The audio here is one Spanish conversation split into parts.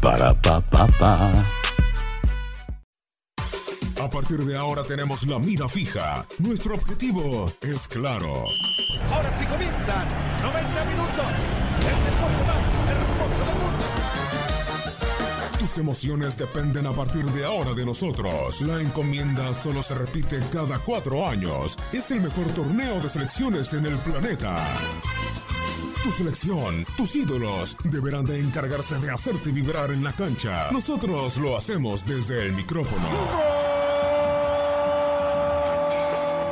Para pa pa pa. A partir de ahora tenemos la mira fija. Nuestro objetivo es claro. Ahora sí comienzan 90 minutos. El deporte más hermoso del mundo. Tus emociones dependen a partir de ahora de nosotros. La encomienda solo se repite cada cuatro años. Es el mejor torneo de selecciones en el planeta. Tu selección, tus ídolos, deberán de encargarse de hacerte vibrar en la cancha. Nosotros lo hacemos desde el micrófono.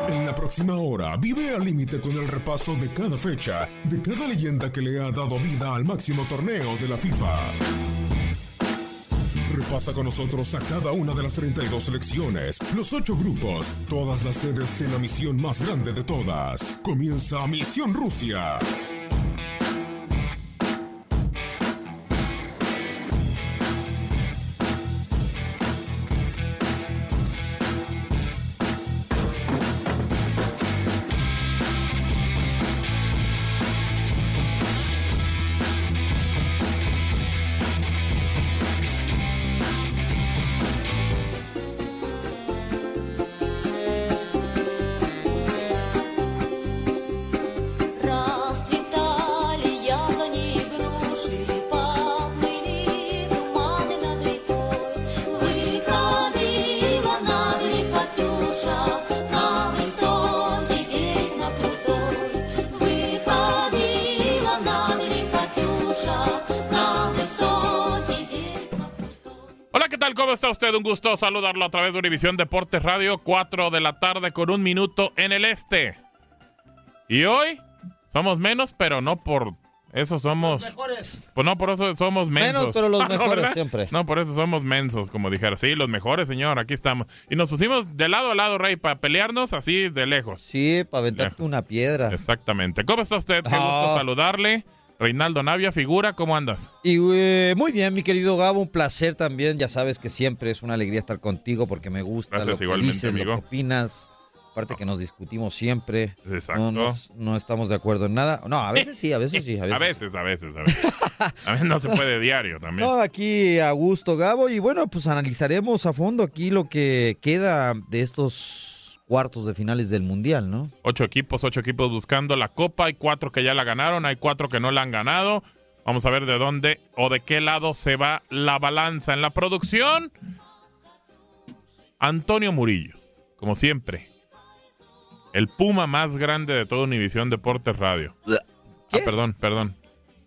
En la próxima hora, vive al límite con el repaso de cada fecha, de cada leyenda que le ha dado vida al máximo torneo de la FIFA. Repasa con nosotros a cada una de las 32 selecciones, los 8 grupos, todas las sedes en la misión más grande de todas. Comienza Misión Rusia. ¿Qué tal? ¿Cómo está usted? Un gusto saludarlo a través de Univisión Deportes Radio, 4 de la tarde con un minuto en el este. Y hoy somos menos, pero no por eso somos... mejores. Pues no, por eso somos mensos. Menos, pero los ¿No, mejores siempre. No, por eso somos mensos, como dijera. Sí, los mejores, señor, aquí estamos. Y nos pusimos de lado a lado, Rey, para pelearnos así de lejos. Sí, para aventarte Lejos. una piedra. Exactamente. ¿Cómo está usted? Qué Ah. gusto saludarle. Reinaldo Navia, figura, ¿cómo andas? Y eh, muy bien, mi querido Gabo, un placer también. Ya sabes que siempre es una alegría estar contigo porque me gusta Gracias, lo que igualmente, dices, amigo. lo que opinas. Aparte que nos discutimos siempre. Exacto. No, nos- no estamos de acuerdo en nada. No, a veces sí, a veces sí. A veces, A veces, a veces, a veces. A veces no se puede diario también. No, aquí a gusto, Gabo. Y bueno, pues analizaremos a fondo aquí lo que queda de estos cuartos de finales del Mundial, ¿no? Ocho equipos, ocho equipos buscando la copa. Hay cuatro que ya la ganaron, hay cuatro que no la han ganado. Vamos a ver de dónde o de qué lado se va la balanza. En la producción, Antonio Murillo, como siempre. El puma más grande de toda Univisión Deportes Radio. ¿Qué? Ah, perdón, perdón.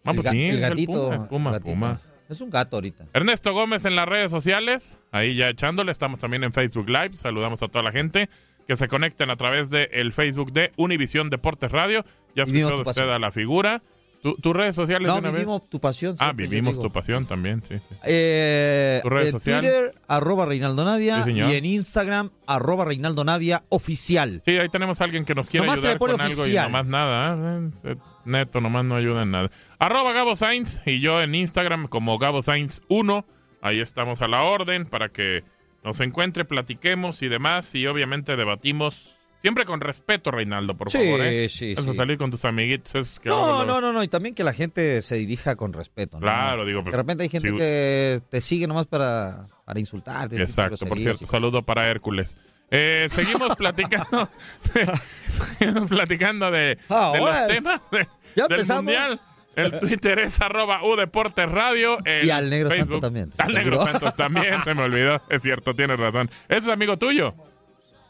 Ah, el, pues ga- sí, el el gatito. puma, el puma, el gatito. puma. Es un gato ahorita. Ernesto Gómez en las redes sociales, ahí ya echándole, estamos también en Facebook Live, saludamos a toda la gente que se conecten a través del el Facebook de Univisión Deportes Radio. Ya escuchó usted a la figura. ¿Tu- ¿Tus redes sociales No, de una vez? vivimos tu pasión. Ah, vivimos tu pasión también, sí. sí. Eh, ¿Tu red en social? Twitter, arroba Reinaldo Navia. Sí, y en Instagram, arroba Reinaldo Navia oficial. Sí, ahí tenemos a alguien que nos quiere Nomás ayudar con algo y nomás nada. ¿eh? Eh, Neto, nomás no ayuda en nada. Arroba Gabo Sainz y yo en Instagram como Gabo Sainz 1. Ahí estamos a la orden para que nos encuentre, platiquemos y demás. Y obviamente debatimos siempre con respeto, Reinaldo, por Sí, favor. ¿eh? sí, Vas a salir con tus amiguitos. es que No, no, no, no, y también que la gente se dirija con respeto. ¿no? Claro, digo, De repente hay gente que te sigue nomás para, para insultarte. Exacto, por cierto, y- saludo para Hércules. Eh, seguimos platicando, seguimos platicando de, Ah, de los bueno. temas de- Ya del empezamos. mundial. El Twitter es arroba U Deportes Radio. el Y al Negro Santo Facebook- también, se Al Negro. Santos también, se me olvidó. Es cierto, tienes razón. Ese es amigo tuyo,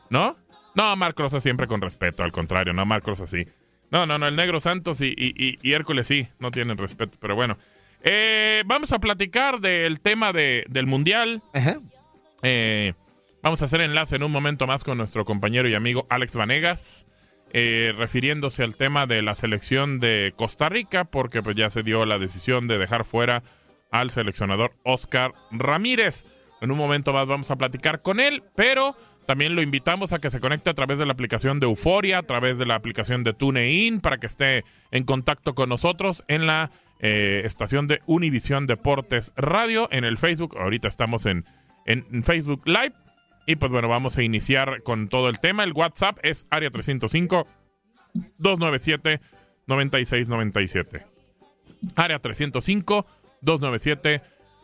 ¿no? No, Marc Rosa siempre con respeto, al contrario, no Marc Rosa sí. No, no, no, el Negro Santos y, y- y- y Hércules sí, no tienen respeto, pero bueno. Eh, vamos a platicar del tema de, del Mundial. Ajá. Eh, vamos a hacer enlace en un momento más con nuestro compañero y amigo Alex Vanegas, eh, refiriéndose al tema de la selección de Costa Rica, porque pues ya se dio la decisión de dejar fuera al seleccionador Oscar Ramírez. En un momento más vamos a platicar con él, pero también lo invitamos a que se conecte a través de la aplicación de Euforia, a través de la aplicación de TuneIn, para que esté en contacto con nosotros en la eh, estación de Univisión Deportes Radio, en el Facebook. Ahorita estamos en, en- en Facebook Live. Y pues bueno, vamos a iniciar con todo el tema. El WhatsApp es área 305 297 9697. Área 305 297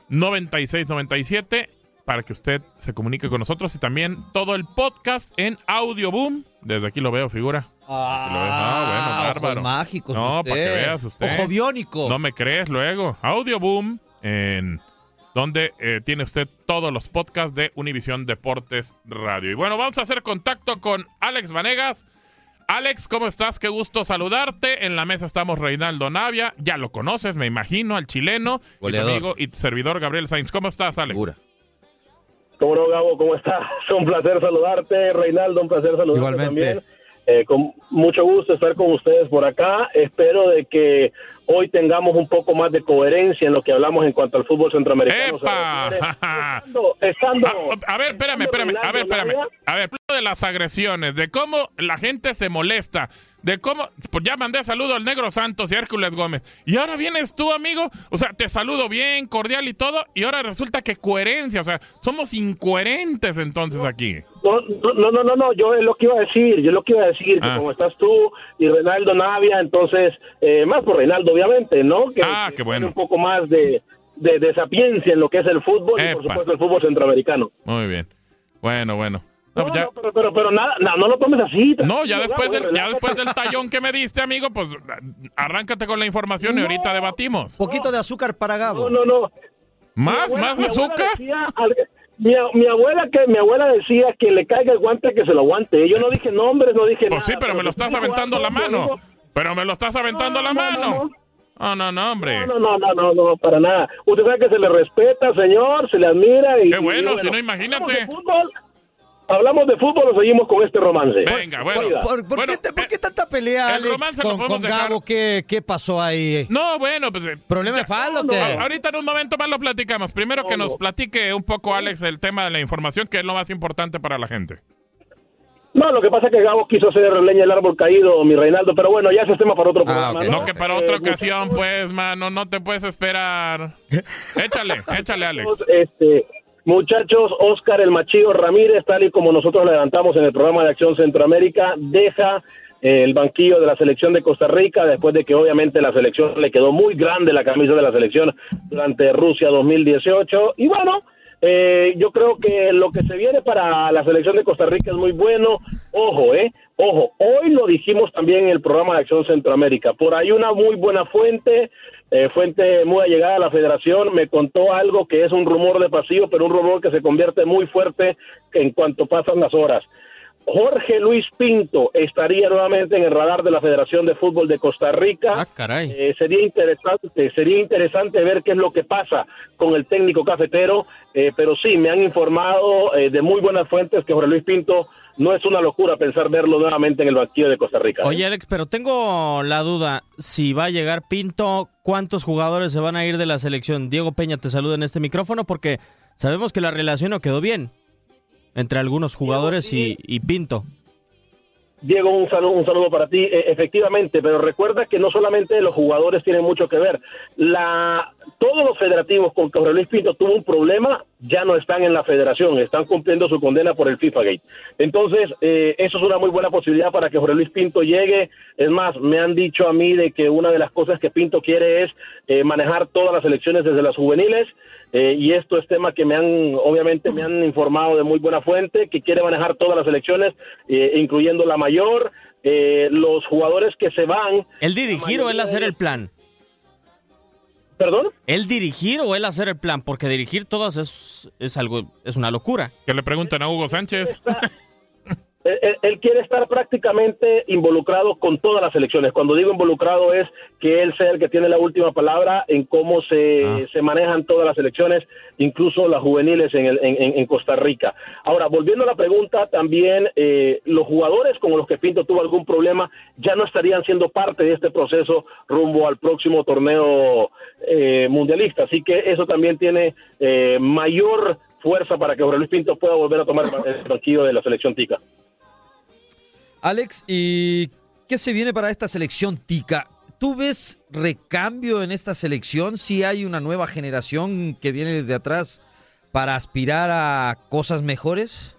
9697 para que usted se comunique con nosotros y también todo el podcast en Audio Boom. Desde aquí lo veo, figura. Aquí lo veo. Ah, bueno, mágicos No, usted. para que veas usted. Ojo biónico. No me crees luego. Audio Boom, en donde eh, tiene usted todos los podcasts de Univisión Deportes Radio. Y bueno, vamos a hacer contacto con Alex Vanegas. Alex, ¿cómo estás? Qué gusto saludarte. En la mesa estamos Reinaldo Navia. Ya lo conoces, me imagino, al chileno. Y tu Goleador. amigo y servidor Gabriel Sainz. ¿Cómo estás, Alex? ¿Cómo no, Gabo? ¿Cómo estás? Un placer saludarte, Reinaldo, un placer saludarte Igualmente. también. Eh, con mucho gusto estar con ustedes por acá. Espero de que hoy tengamos un poco más de coherencia en lo que hablamos en cuanto al fútbol centroamericano. ¡Epa! refiere. Estando, estando- A, a ver, espérame, espérame. A ver, espérame. A ver, de las agresiones, de cómo la gente se molesta, de cómo. Pues ya mandé saludo al Negro Santos y Hércules Gómez. Y ahora vienes tú, amigo. O sea, te saludo bien, cordial y todo. Y ahora resulta que coherencia. O sea, somos incoherentes entonces aquí. No, no, no, no, no, yo es lo que iba a decir, yo es lo que iba a decir, que Ah. como estás tú y Reinaldo Navia, entonces, eh, más por Reinaldo, obviamente, ¿no? Que, Ah, qué bueno. tiene Un poco más de, de, de sapiencia en lo que es el fútbol y, por Epa. supuesto, el fútbol centroamericano. Muy bien. Bueno, bueno. No, No, ya- no, pero, pero, pero nada, no, no lo tomes así. no, ya después, del, ya después del tallón que me diste, amigo, pues arráncate con la información y ahorita debatimos. Poquito de azúcar para Gabo. No, no, no. ¿Más? Mi abuela- ¿Más mi azúcar? decía mi, mi abuela que mi abuela decía que le caiga el guante que se lo aguante. Yo no dije nombres, no dije nada. Pues sí, pero me lo estás aventando la mano. amigo. Pero me lo estás aventando No, la no, mano. no, Oh, no, no, hombre. No, no, no, no, no, para nada. Usted sabe que se le respeta, señor, se le admira. Y, Qué bueno, y si no, imagínate. Hablamos de fútbol, hablamos de fútbol o seguimos con este romance. Venga, bueno. ¿Por, por Bueno, qué, te- por eh, qué tanta pelea, el Alex, con, con. Gabo? ¿Qué, ¿Qué pasó ahí? No, bueno, pues. eh, ¿Problema de falda o qué? Ahorita en un momento más lo platicamos. Primero que No, nos no. platique un poco, Alex, el tema de la información, que es lo más importante para la gente. No, lo que pasa es que Gabo quiso hacer leña el árbol caído, mi Reinaldo, pero bueno, ya ese es tema para otro Ah, programa. No, que para otra Eh, ocasión, pues, mano, no te puedes esperar. Échale, échale, Alex. Este, muchachos, Oscar el Machillo Ramírez, tal y como nosotros levantamos en el programa de Acción Centroamérica, deja eh, el banquillo de la selección de Costa Rica después de que obviamente la selección le quedó muy grande la camisa de la selección durante Rusia 2018 y bueno, eh, yo creo que lo que se viene para la selección de Costa Rica es muy bueno. Ojo, eh, ojo. Hoy lo dijimos también en el programa de Acción Centroamérica. Por ahí una muy buena fuente, eh, fuente muy allegada a la Federación, me contó algo que es un rumor de pasillo, pero un rumor que se convierte muy fuerte en cuanto pasan las horas. Jorge Luis Pinto estaría nuevamente en el radar de la Federación de Fútbol de Costa Rica. Ah, caray. Eh, sería interesante, sería interesante ver qué es lo que pasa con el técnico cafetero, eh, pero sí me han informado eh, de muy buenas fuentes que Jorge Luis Pinto no es una locura pensar verlo nuevamente en el banquillo de Costa Rica. ¿eh? Oye, Alex, pero tengo la duda. Si va a llegar Pinto, ¿cuántos jugadores se van a ir de la selección? Diego Peña te saluda en este micrófono porque sabemos que la relación no quedó bien entre algunos jugadores y, y Pinto. Diego, un saludo, un saludo para ti. Eh, efectivamente, pero recuerda que no solamente los jugadores tienen mucho que ver. La, todos los federativos con que Jorge Luis Pinto tuvo un problema ya no están en la federación, están cumpliendo su condena por el FIFA Gate. Entonces, eh, eso es una muy buena posibilidad para que Jorge Luis Pinto llegue. Es más, me han dicho a mí de que una de las cosas que Pinto quiere es eh, manejar todas las elecciones desde las juveniles. Eh, y esto es tema que me han, obviamente, me han informado de muy buena fuente, que quiere manejar todas las elecciones, eh, incluyendo la mayor, eh, los jugadores que se van. ¿El dirigir o él hacer el plan? ¿Perdón? ¿El dirigir o él hacer el plan? Porque dirigir todas es, es algo, es una locura. Que le preguntan a Hugo Sánchez. Él, él- él quiere estar prácticamente involucrado con todas las elecciones. Cuando digo involucrado es que él sea el que tiene la última palabra en cómo se, se manejan todas las elecciones, incluso las juveniles en, el- en Costa Rica. Ahora, volviendo a la pregunta, también eh, los jugadores con los que Pinto tuvo algún problema ya no estarían siendo parte de este proceso rumbo al próximo torneo eh, mundialista. Así que eso también tiene eh, mayor fuerza para que Jorge Luis Pinto pueda volver a tomar el banquillo de la selección tica. Alex, ¿y qué se viene para esta selección tica? ¿Tú ves recambio en esta selección? Si hay una nueva generación que viene desde atrás para aspirar a cosas mejores?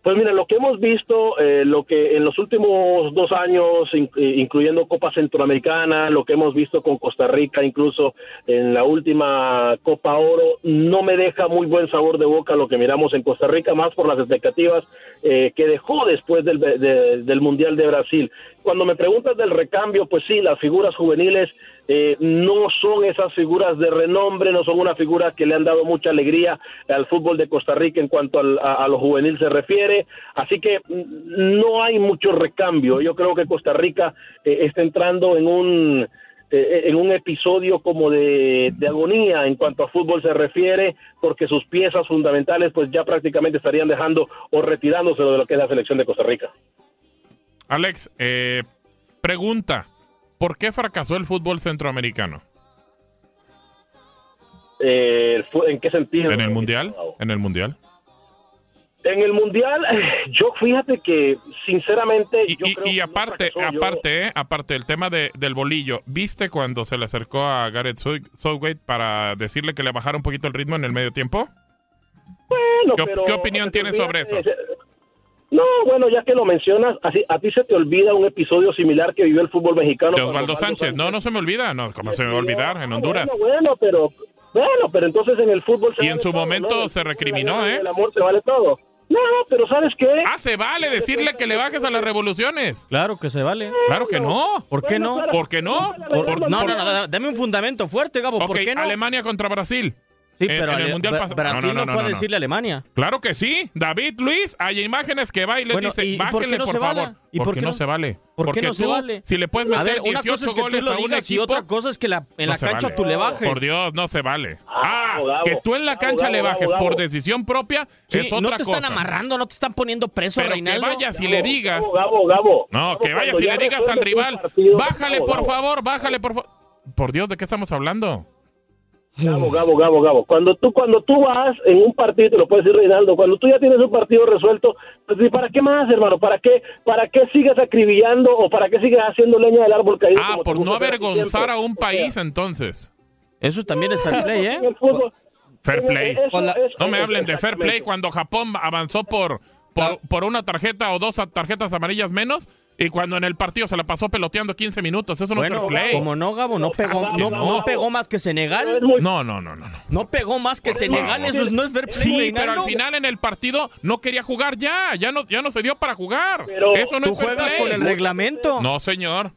Pues mira, lo que hemos visto, eh, lo que en los últimos dos años, eh, incluyendo Copa Centroamericana, lo que hemos visto con Costa Rica, incluso en la última Copa Oro, no me deja muy buen sabor de boca lo que miramos en Costa Rica, más por las expectativas eh, que dejó después del, de- del Mundial de Brasil. Cuando me preguntas del recambio, pues sí, las figuras juveniles eh, no son esas figuras de renombre, no son una figura que le han dado mucha alegría al fútbol de Costa Rica en cuanto a lo juvenil se refiere. Así que mm, no hay mucho recambio. Yo creo que Costa Rica eh, está entrando en un eh, en un episodio como de, de agonía en cuanto a fútbol se refiere, porque sus piezas fundamentales pues ya prácticamente estarían dejando o retirándose de lo que es la selección de Costa Rica. Alex, eh, pregunta. ¿Por qué fracasó el fútbol centroamericano? Eh, ¿En qué sentido? ¿En el Mundial? ¿En el Mundial? En el mundial, yo fíjate que sinceramente. Y, yo y- creo y que no aparte. Yo- aparte, eh, aparte el tema de- del bolillo, ¿viste cuando se le acercó a Gareth Sou- Southgate para decirle que le bajara un poquito el ritmo en el medio tiempo? Bueno, ¿Qué, pero- qué opinión tienes sobre eso? No, bueno, ya que lo mencionas, así, a ti se te olvida un episodio similar que vivió el fútbol mexicano. De Osvaldo Sánchez. No, no se me olvida. No, ¿cómo se me va a olvidar? En Honduras. Bueno, bueno, pero bueno, pero entonces en el fútbol se Y en vale su todo, momento ¿no? se recriminó, ¿eh? El amor se vale todo. No, pero ¿sabes qué? Ah, se vale decirle que le bajes a las revoluciones. Claro que se vale. Claro que no. ¿Por qué no? ¿Por qué no? Por- Por- no, por- no, no, dame un fundamento fuerte, Gabo. ¿Por qué no? Alemania contra Brasil. Sí, En- pero en el Mundial Bra- pas- Brasil no, no, no, fue no, a no. decirle a Alemania. Claro que sí. David Luis, hay imágenes que va y les Bueno, dice, ¿y por bájenle por vale? favor. ¿Y ¿Por qué no se vale? ¿Por qué Porque no se tú, vale? si le puedes meter A ver, una 18 cosa es que tú goles lo a un digas y equipo, otra cosa es que la, en no la cancha vale. tú le bajes. Por Dios, no se vale. Ah, Gabo, que tú en la Gabo, cancha le bajes Gabo. por decisión propia Sí, es otra no te cosa. están amarrando, no te están poniendo preso, Pero que Reinaldo. vayas y le digas. Gabo, Gabo, Gabo. No, que vayas y le digas al rival, bájale por favor, bájale por favor. Por Dios, ¿de qué estamos hablando? Gabo, Gabo, Gabo, Gabo. Cuando tú, cuando tú vas en un partido, te lo puede decir Reinaldo, cuando tú ya tienes un partido resuelto, pues ¿y ¿para qué más, hermano? ¿Para qué, para qué sigues acribillando o para qué sigues haciendo leña del árbol caído? Ah, por no avergonzar a un país entonces. Eso también es fair play, ¿eh? fútbol- Fair en- play. eso- eso- No me hablen de fair play cuando Japón avanzó por, por, por una tarjeta o dos tarjetas amarillas menos y cuando en el partido se la pasó peloteando 15 minutos. Eso no es Bueno, fair play. como no, Gabo, no pegó, Gabo, no, Gabo. no pegó más que Es Senegal. No, no, no, no. no. No pegó más que Senegal, eso es- no es fair play, Sí, pero Reinaldo. al final en el partido no quería jugar ya. Ya no, ya no se dio para jugar. Pero- Eso no Tú es fair juegas play. con el reglamento. No, señor.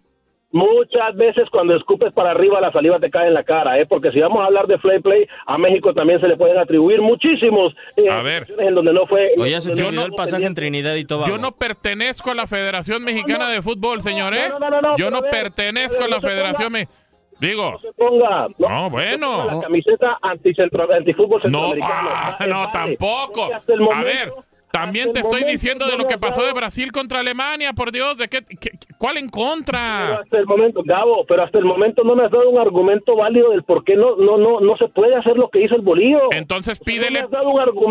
Muchas veces cuando escupes para arriba la saliva te cae en la cara, ¿eh? porque si vamos a hablar de fair play, a México también se le pueden atribuir muchísimos eh, A ver. en donde no fue. Oye, se te olvidó no el pasaje en. Trinidad y Tobago. Yo no pertenezco a la Federación Mexicana de Fútbol, señor, ¿eh? no, no, no, no, Yo pero no ver, pertenezco a la no Federación ponga- Me- Digo, No se ponga. No, bueno. se ponga La camiseta anticentro, antifútbol no, centroamericano. ah, no, vale. tampoco. Porque hasta el A ver, También te estoy diciendo de lo que pasó de Brasil contra Alemania, por Dios, ¿de qué, qué- cuál en Pero contra? hasta el momento, Gabo, pero hasta el momento no me has dado un argumento válido del por qué no, no, no, no se puede hacer lo que hizo el bolillo. Entonces pídele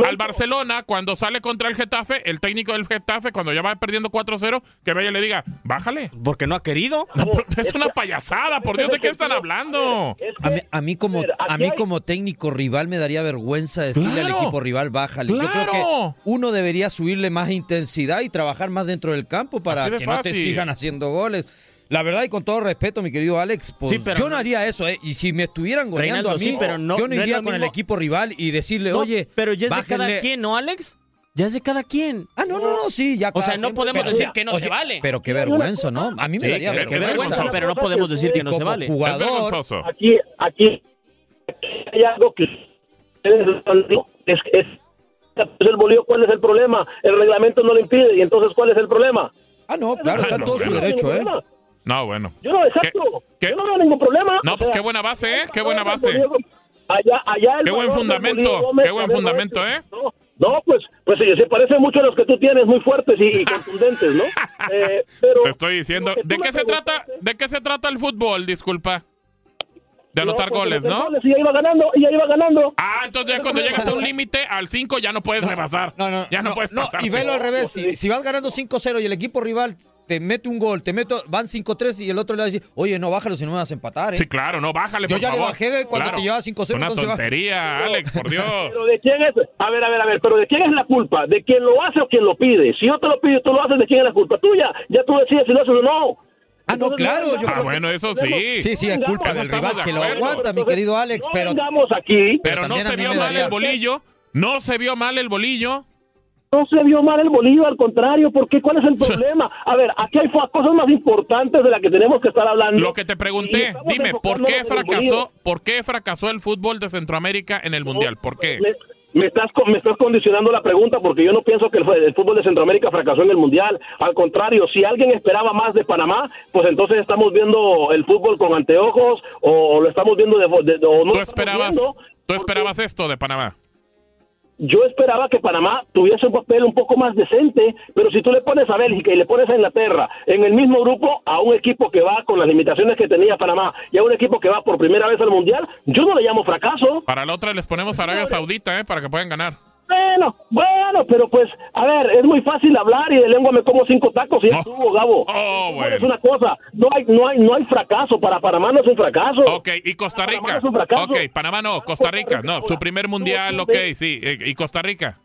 al Barcelona cuando sale contra el Getafe, el técnico del Getafe cuando ya va perdiendo 4-0, que vaya y le diga, "Bájale." Porque no ha querido. No, es una payasada, por Dios, ¿de qué están hablando? Es que- A mí, a mí como a mí como técnico rival me daría vergüenza decirle Claro. al equipo rival bájale. Yo creo que uno debería subirle más intensidad y trabajar más dentro del campo para que no te sigan haciendo goles. La verdad y con todo respeto, mi querido Alex, pues Sí, pero yo no- no haría eso, ¿eh? Y si me estuvieran goleando Reinaldo, a mí, sí, pero no- yo no iría con el equipo rival y decirle, No, oye, pero ya es de cada bájenle". quien, ¿no, Alex? Ya es de cada quien. Ah, no, no, no, sí, ya O sea, no quien, podemos pero- decir que no oye, se vale. Pero qué vergüenza, ¿no? A mí me Sí, daría qué- qué vergüenza. vergüenza, pero no podemos decir que no se vale. Es jugador, vergonzoso. aquí, aquí hay algo que es el bolillo, ¿cuál es el problema? El reglamento no lo impide, y entonces, ¿cuál es el problema? Ah, no, claro, está todo su derecho, ¿eh? No, bueno. Yo no, exacto. ¿Qué- qué? Yo no veo ningún problema. No, O pues sea, qué buena base, ¿eh? Qué buena base. Allá, allá el Qué buen fundamento, Gómez, qué buen fundamento. ¿eh? No, no, pues, pues sí, se parece mucho a los que tú tienes, muy fuertes y, y contundentes, ¿no? Eh, pero Te estoy diciendo, ¿de qué se trata? ¿De qué se trata el fútbol? Disculpa. De No, anotar pues, goles, ¿no? goles, Y ya iba ganando, y ya iba ganando. Ah, entonces ya cuando llegas a un límite, al 5 ya no puedes rebasar. No, no, ya no, puedes no, pasar. y velo al revés. Si, si vas ganando 5-0 y el equipo rival te mete un gol, te meto, van 5-3 y el otro le va a decir, oye, no, bájalo si no me vas a empatar, ¿eh? Sí, claro, no, bájale, Yo por ya le favor. bajé cuando Claro. te llevaba 5-0, Una tontería, Alex, por Dios. Pero ¿de quién es? A ver, a ver, a ver, pero ¿de quién es la culpa? ¿De quien lo hace o quien lo pide? Si yo te lo pido y tú lo haces, ¿de quién es la culpa? Tuya. Ya tú decides si lo haces o no. Ah, no, claro, yo Ah, creo bueno, eso sí. Sí, sí, es culpa del rival de que lo aguanta, mi querido Alex, No pero... aquí. Pero no se vio mal daría- el bolillo. No se vio mal el bolillo. No se vio mal el bolillo, al contrario, ¿por qué? ¿Cuál es el problema? A ver, aquí hay cosas más importantes de las que tenemos que estar hablando. Lo que te pregunté, dime, ¿por qué fracasó, por qué fracasó el fútbol de Centroamérica en el Mundial? ¿Por qué? Me estás, me estás condicionando la pregunta porque yo no pienso que el, fútbol de Centroamérica fracasó en el Mundial. Al contrario, si alguien esperaba más de Panamá, pues entonces estamos viendo el fútbol con anteojos o lo estamos viendo de... de- o no ¿Tú lo estamos esperabas, tú esperabas esto de Panamá? Yo esperaba que Panamá tuviese un papel un poco más decente, pero si tú le pones a Bélgica y le pones a Inglaterra en el mismo grupo a un equipo que va con las limitaciones que tenía Panamá y a un equipo que va por primera vez al Mundial, yo no le llamo fracaso. Para la otra les ponemos a Arabia Saudita, ¿eh? Para que puedan ganar. Bueno, bueno, pero pues, a ver, es muy fácil hablar y de lengua me como cinco tacos y ya Oh. estuvo, Gabo. Oh, bueno. Es una cosa, no hay, no hay, no hay fracaso, para Panamá no es un fracaso. Ok, y Costa Panamá Rica. es un fracaso. Ok, Panamá no, Costa Rica, no, su primer mundial, ok, sí, eh, y Costa Rica.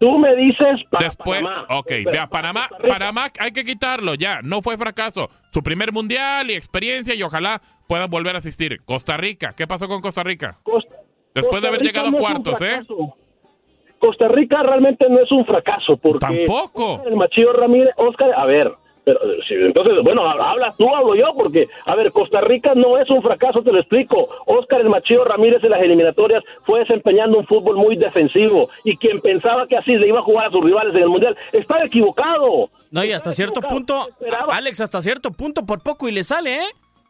Tú me dices para Después, Panamá. ok, vea, Panamá, Panamá hay que quitarlo, ya, no fue fracaso. Su primer mundial y experiencia y ojalá puedan volver a asistir. Costa Rica, ¿qué pasó con Costa Rica? Costa- Después de haber Rica llegado a no cuartos, ¿eh? Costa Rica realmente no es un fracaso porque Tampoco. el Machillo Ramírez, Oscar, a ver, pero si- entonces, bueno, hablas tú, hablo yo, porque, a ver, Costa Rica no es un fracaso, te lo explico. Oscar el Machillo Ramírez en las eliminatorias fue desempeñando un fútbol muy defensivo y quien pensaba que así le iba a jugar a sus rivales en el Mundial estaba equivocado. No, y hasta cierto punto. Alex, hasta cierto punto por poco y le sale, ¿eh?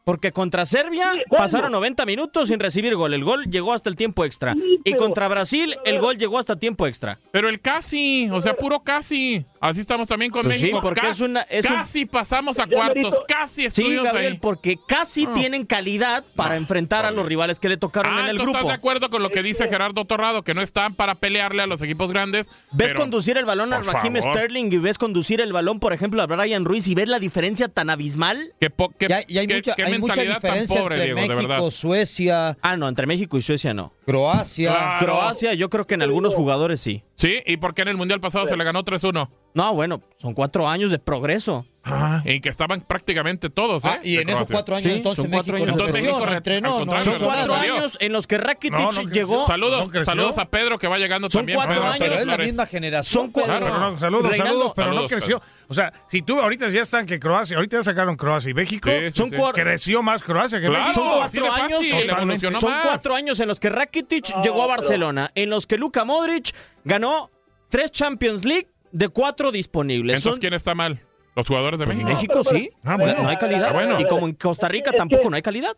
Porque contra Serbia Sí, bueno. pasaron 90 minutos sin recibir gol. El gol llegó hasta el tiempo extra. Sí, Y contra Brasil, el gol llegó hasta tiempo extra. Pero el casi, o sea, puro casi. Así estamos también con Pues sí, México. porque Ca- es una- es un- casi pasamos a cuartos, casi Sí, estuvimos Gabriel, ahí. porque casi Ah. tienen calidad para enfrentar a los rivales que le tocaron Ah, en el ¿tú estás grupo. de acuerdo con lo que dice Gerardo Torrado? Que no están para pelearle a los equipos grandes. ¿Ves pero- conducir el balón a Raheem favor. Sterling y ves conducir el balón, por ejemplo, a Brian Ruiz y ves la diferencia tan abismal? Que hay mucha, hay mentalidad tan diferencia pobre, entre Diego, de verdad. México, Suecia, Ah, no, entre México y Suecia no. Croacia. Claro. Croacia, yo creo que en algunos jugadores sí. Sí, ¿y por qué en el Mundial pasado se le ganó 3-1? No, bueno, son cuatro años de progreso. Ah, y que estaban prácticamente todos, ¿eh? Ah, y en esos cuatro años Sí, entonces son cuatro México años. no Entonces creció, México, no al entrenó, no contrario, hizo Son cuatro años en los que Rakitic No, llegó. Saludos, saludos a Pedro que va llegando Son también. cuatro Pedro años. Pero es la misma generación. Son cuatro- Pedro. Pero no, saludos, Reinaldo, saludos, pero saludos, no creció. O sea, si tú ahorita ya están que Croacia, ahorita ya sacaron Croacia y México, Sí, sí, Son sí. cuatro- creció más Croacia que Claro. México. Son cuatro años, evolucionó son más. cuatro años en los que Rakitic llegó a Barcelona, en los que Luka Modric ganó tres Champions League de cuatro disponibles. Entonces, Son- ¿quién está mal? ¿Los jugadores de México? México sí, Ah, bueno. no hay calidad. Ah, bueno. Y como en Costa Rica tampoco no hay calidad.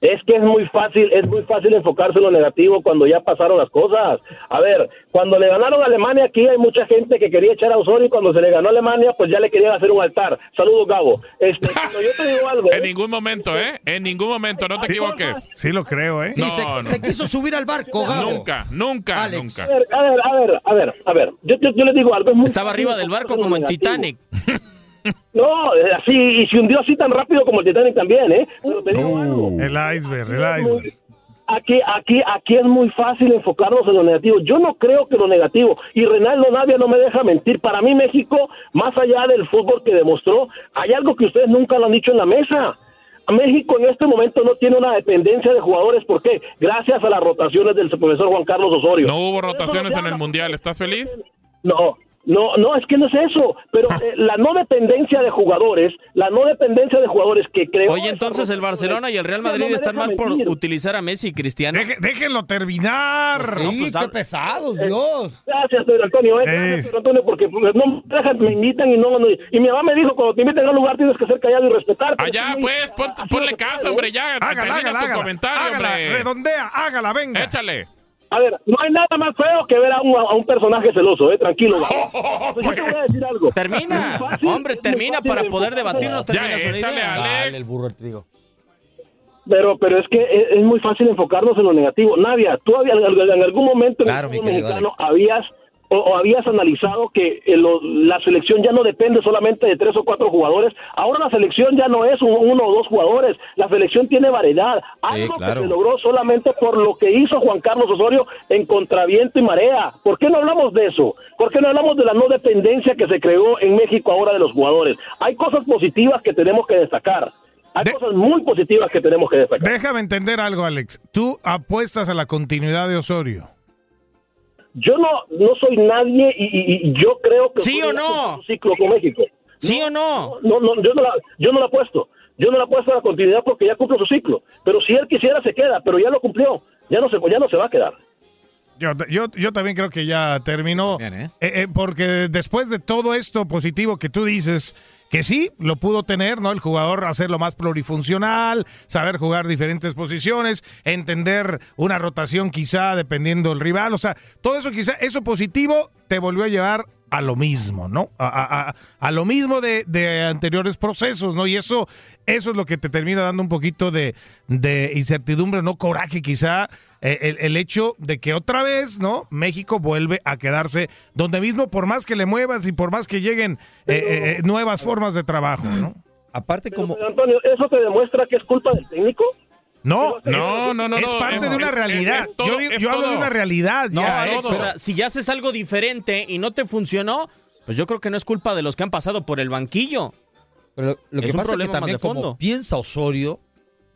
Es que es muy fácil, es muy fácil enfocarse en lo negativo cuando ya pasaron las cosas. A ver, cuando le ganaron a Alemania aquí hay mucha gente que quería echar a Osorio y cuando se le ganó a Alemania pues ya le querían hacer un altar. Saludos Gabo. Este, cuando yo te digo algo, En ningún momento, ¿eh? En ningún momento, no te equivoques. Sí lo creo, ¿eh? Sí, No, se, no. se quiso subir al barco, Gabo. Nunca, nunca, Alex. nunca. A ver, a ver, a ver, a ver, a ver. Yo, yo, yo les digo algo. es muy Estaba arriba del barco como en. Titanic. No, así, y se hundió así tan rápido como el Titanic también, ¿eh? Pero te digo algo. El iceberg, el iceberg. Aquí, aquí, aquí es muy fácil enfocarnos en lo negativo. Yo no creo que lo negativo, y Reinaldo Navia no me deja mentir, para mí México, más allá del fútbol que demostró, hay algo que ustedes nunca lo han dicho en la mesa. México en este momento no tiene una dependencia de jugadores, ¿por qué? Gracias a las rotaciones del profesor Juan Carlos Osorio. No hubo rotaciones en el Mundial. ¿Estás feliz? No, no, no, es que no es eso, pero eh, la no dependencia de jugadores, la no dependencia de jugadores que creo... Oye, entonces el Barcelona y el Real Madrid están mal por utilizar a Messi y Cristiano. Deje- déjenlo terminar. No, pues, pesados, Dios. Gracias, Pedro Antonio, eh, gracias, Antonio, porque pues, no me invitan y no, no- y mi mamá me dijo, cuando te inviten a un lugar tienes que ser callado y respetar. Allá, sí, pues, pon- ponle casa, puede, hombre, ¿eh? ya. Hágala, hágala, tu hágala. comentario, Hágala, hombre. redondea, hágala, venga. Échale. A ver, no hay nada más feo que ver a un, a un personaje celoso, eh, tranquilo. Pues yo te voy a decir algo. Termina, fácil, hombre, termina para de poder enfocarse. debatir, no terminas una échale. Dale el burro al trigo. Pero, pero es que es, es muy fácil enfocarnos en lo negativo. Nadia, tú habías, en algún momento en Claro, el mexicano habías o, o habías analizado que eh, lo- la selección ya no depende solamente de tres o cuatro jugadores. Ahora la selección ya no es un- uno o dos jugadores. La selección tiene variedad. Algo claro. que se logró solamente por lo que hizo Juan Carlos Osorio en contraviento y marea. ¿Por qué no hablamos de eso? ¿Por qué no hablamos de la no dependencia que se creó en México ahora de los jugadores? Hay cosas positivas que tenemos que destacar. Hay De- cosas muy positivas que tenemos que destacar. Déjame entender algo, Alex. Tú apuestas a la continuidad de Osorio. Yo no, no soy nadie y, y- y yo creo que ¿Sí o no? ciclo con México. ¿Sí o no? No, no, yo no la, yo no la apuesto. Yo no la apuesto a la continuidad porque ya cumple su ciclo. Pero si él quisiera se queda, pero ya lo cumplió. Ya no se, ya no se va a quedar. Yo, yo, yo también creo que ya terminó. Bien, ¿eh? Eh, eh, porque después de todo esto positivo que tú dices, que sí, lo pudo tener, ¿no? El jugador hacerlo más plurifuncional, saber jugar diferentes posiciones, entender una rotación quizá dependiendo del rival. O sea, todo eso quizá, eso positivo te volvió a llevar a lo mismo, ¿no? A, a- a- a lo mismo de, de anteriores procesos, ¿no? Y eso, eso es lo que te termina dando un poquito de, de incertidumbre, no coraje quizá, eh, el, el hecho de que otra vez, ¿no? México vuelve a quedarse donde mismo, por más que le muevas y por más que lleguen eh, eh, eh, nuevas formas de trabajo, ¿no? Aparte, como. Pero, Antonio, ¿eso te demuestra que es culpa del técnico? No, No, no, no, es no, parte es- de una realidad. es- es todo- yo digo- es yo hablo de una realidad. No, ya, Alex, o sea, si ya haces algo diferente y no te funcionó, pues yo creo que no es culpa de los que han pasado por el banquillo. Pero lo, lo Es que un pasa es que también como piensa Osorio,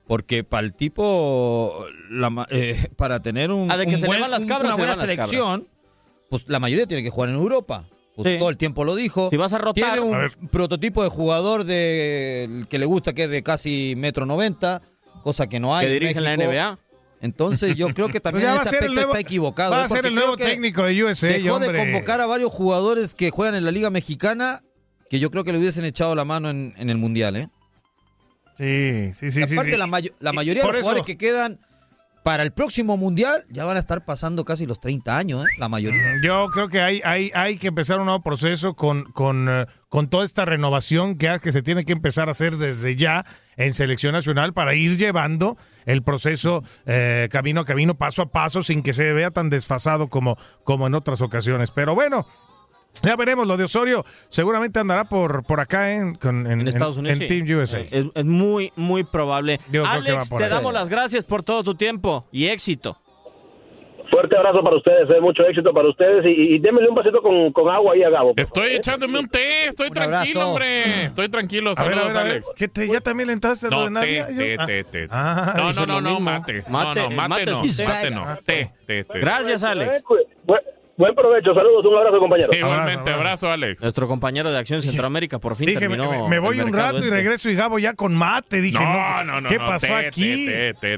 porque para el tipo, la ma- eh, para tener un, Ah, de que un se le buen- van las cabras, una se le buena las selección, pues la mayoría tiene que jugar en Europa. Pues Sí. todo el tiempo lo dijo. Si vas a rotar- Tiene un A prototipo de jugador de que le gusta que es de casi metro noventa, cosa que no hay. Que en dirige en la. NBA. Entonces yo creo que también a ese el aspecto nuevo, está equivocado. va a ser el nuevo técnico de USA, Dejó hombre. de convocar a varios jugadores que juegan en la Liga Mexicana que yo creo que le hubiesen echado la mano en, en el Mundial, ¿eh? Sí, sí, sí. Aparte, sí. La, mayo- la Y mayoría de los eso- jugadores que quedan para el próximo Mundial ya van a estar pasando casi los 30 años, ¿eh? La mayoría. Yo creo que hay, hay, hay que empezar un nuevo proceso con, con, eh, con toda esta renovación que, que se tiene que empezar a hacer desde ya en selección nacional para ir llevando el proceso eh, camino a camino, paso a paso, sin que se vea tan desfasado como, como en otras ocasiones. Pero bueno. Ya veremos lo de Osorio. Seguramente andará por, por acá en, con- en, En Estados Unidos. en sí. Team USA. Eh, Es, es muy, muy probable. Yo Alex, te ahí. damos las gracias por todo tu tiempo y éxito. Fuerte abrazo para ustedes, eh, mucho éxito para ustedes y, y démele un vasito con, con agua ahí a Gabo. Estoy favor, ¿eh? echándome un té, estoy Un tranquilo, abrazo. hombre. Estoy tranquilo. A Saludos, ver, a ver. Alex. ¿Qué te, ¿Ya también le entraste a lo No, de Nadia? té, ah. té, té. Ah, No, no, no, no, mate. Mate, No, no, mate mate no. Mate no. Té, té, té. Gracias, Alex. Eh, buen, provecho, saludos, un abrazo compañero. Igualmente, Abrazo, abrazo, Alex. Nuestro compañero de Acción Centroamérica por fin Dije, me, terminó. me- me el voy un rato y este. regreso y Gabo ya con mate. Dije, No, no, no. ¿qué no, pasó aquí?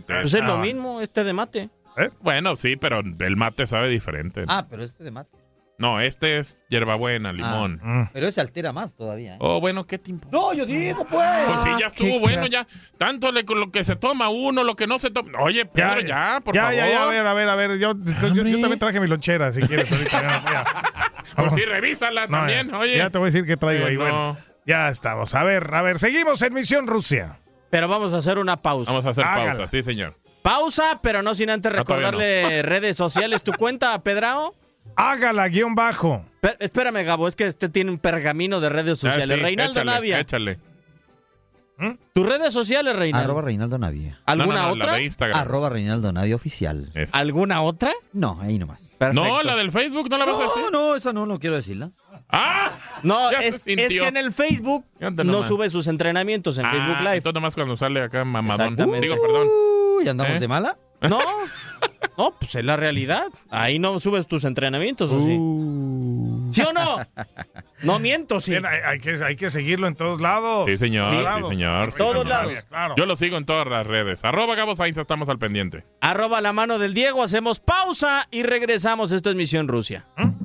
Pues es lo mismo, este de mate. Bueno, sí, pero el mate sabe diferente. Ah, pero este de mate. No, este es hierbabuena, limón. Ah, pero ese altera más todavía. ¿eh? Oh, bueno, ¿qué tiempo? No, yo digo, pues. Pues sí, ya estuvo bueno, ya. Tanto le- lo que se toma uno, lo que no se toma. Oye, Pedro, ya, por ya, favor. ya, ya, a ver, a ver, a ver. Yo, yo, yo- yo también traje mi lonchera, si quieres. Ahorita, ya, ya. Pues sí, revísala No, también, ya, oye. Ya te voy a decir que traigo Eh, ahí. no. Bueno, ya estamos. A ver, a ver, seguimos en Misión Rusia. Pero vamos a hacer una pausa. Vamos a hacer Hágala. pausa, sí, señor. Pausa, pero no sin antes No, todavía recordarle redes sociales. ¿Tu cuenta, Pedrao? Hágala, guion bajo. Espérame, Gabo, es que este tiene un pergamino de redes Ah, sociales. sí, Reinaldo échale, Navia. Échale. ¿Tus redes sociales, Reinaldo? Arroba Reinaldo Navia. ¿Alguna No, no, no, otra? La de Instagram. Arroba Reinaldo Navia oficial. ¿Alguna otra? No, ahí nomás. No, la del Facebook, ¿no la vas a decir? No, no, esa no, no quiero decirla. ¡Ah! No, es, que en el Facebook no sube sus entrenamientos en Facebook Ah, Live. entonces nomás cuando sale acá mamadón. Digo, perdón. Uy, ¿andamos ¿Eh? de mala? No, No, pues es la realidad. Ahí no subes tus entrenamientos, ¿o sí? Uh. ¿Sí o no? No miento, sí. Hay, que, hay que seguirlo en todos lados. Sí, señor. Sí, señor. En todos lados. Claro. Yo lo sigo en todas las redes. Arroba Gabo Sainz, estamos al pendiente. Arroba la mano del Diego, hacemos pausa y regresamos. Esto es Misión Rusia. ¿Mm?